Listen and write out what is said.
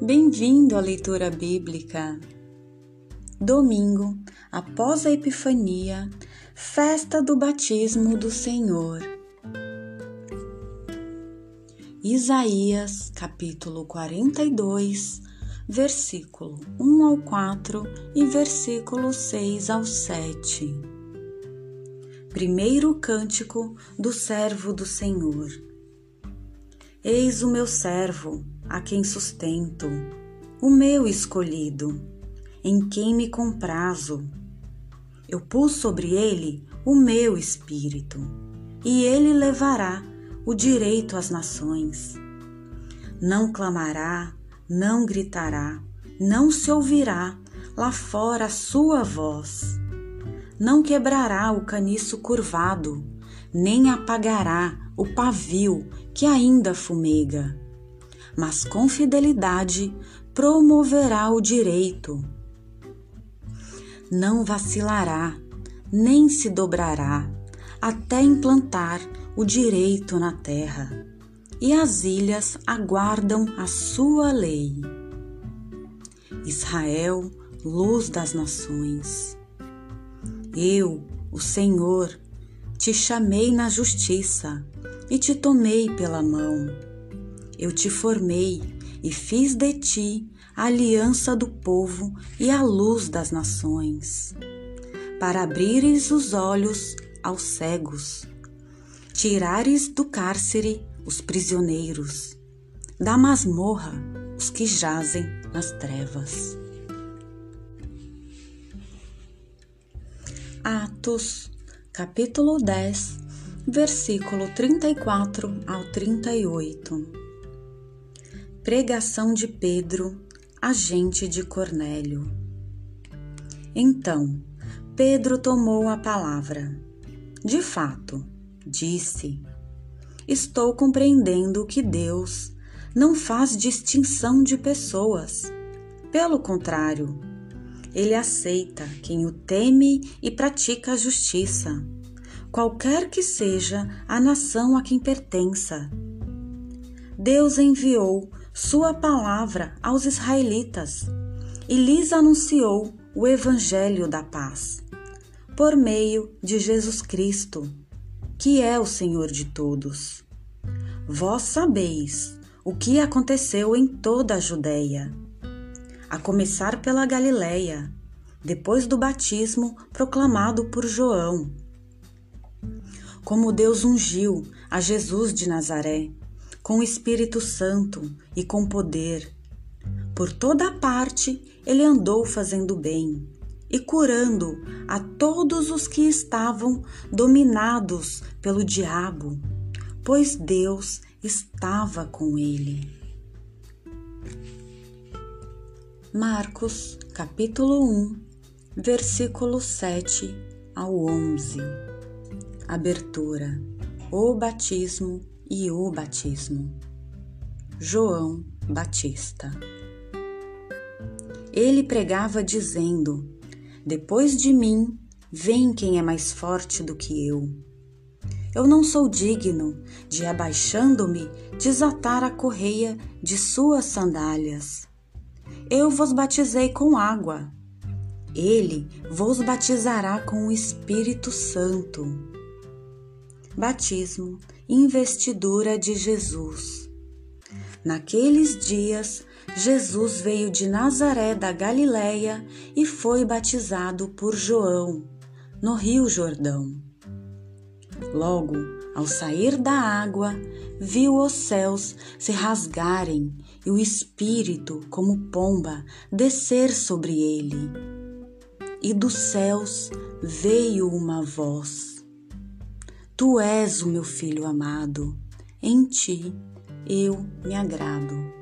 Bem-vindo à leitura bíblica. Domingo, após a Epifania, festa do batismo do Senhor. Isaías, capítulo 42, versículo 1 ao 4 e versículo 6 ao 7. Primeiro cântico do servo do Senhor. Eis o meu servo, a quem sustento, o meu escolhido, em quem me comprazo. Eu pus sobre ele o meu espírito, e ele levará o direito às nações. Não clamará, não gritará, não se ouvirá lá fora a sua voz. Não quebrará o caniço curvado, nem apagará o pavio que ainda fumega mas com fidelidade promoverá o direito. Não vacilará, nem se dobrará, até implantar o direito na terra, e as ilhas aguardam a sua lei. Israel, luz das nações. Eu, o Senhor, te chamei na justiça e te tomei pela mão eu te formei e fiz de ti a aliança do povo e a luz das nações, para abrires os olhos aos cegos, tirares do cárcere os prisioneiros, da masmorra os que jazem nas trevas. Atos, capítulo 10, versículo 34 ao 38. Pregação de Pedro, agente de Cornélio. Então, Pedro tomou a palavra. De fato, disse: Estou compreendendo que Deus não faz distinção de pessoas. Pelo contrário, ele aceita quem o teme e pratica a justiça, qualquer que seja a nação a quem pertença. Deus enviou sua palavra aos israelitas e lhes anunciou o Evangelho da paz, por meio de Jesus Cristo, que é o Senhor de todos. Vós sabeis o que aconteceu em toda a Judéia, a começar pela Galiléia, depois do batismo proclamado por João. Como Deus ungiu a Jesus de Nazaré com o Espírito Santo e com poder. Por toda parte ele andou fazendo bem e curando a todos os que estavam dominados pelo diabo, pois Deus estava com ele. Marcos, capítulo 1, versículo 7 ao 11. Abertura: O batismo e o batismo. João Batista. Ele pregava dizendo: Depois de mim vem quem é mais forte do que eu. Eu não sou digno de, abaixando-me, desatar a correia de suas sandálias. Eu vos batizei com água. Ele vos batizará com o Espírito Santo. Batismo investidura de Jesus. Naqueles dias, Jesus veio de Nazaré da Galiléia e foi batizado por João, no Rio Jordão. Logo, ao sair da água, viu os céus se rasgarem e o Espírito, como pomba, descer sobre ele. E dos céus veio uma voz Tu és o meu filho amado, em ti eu me agrado.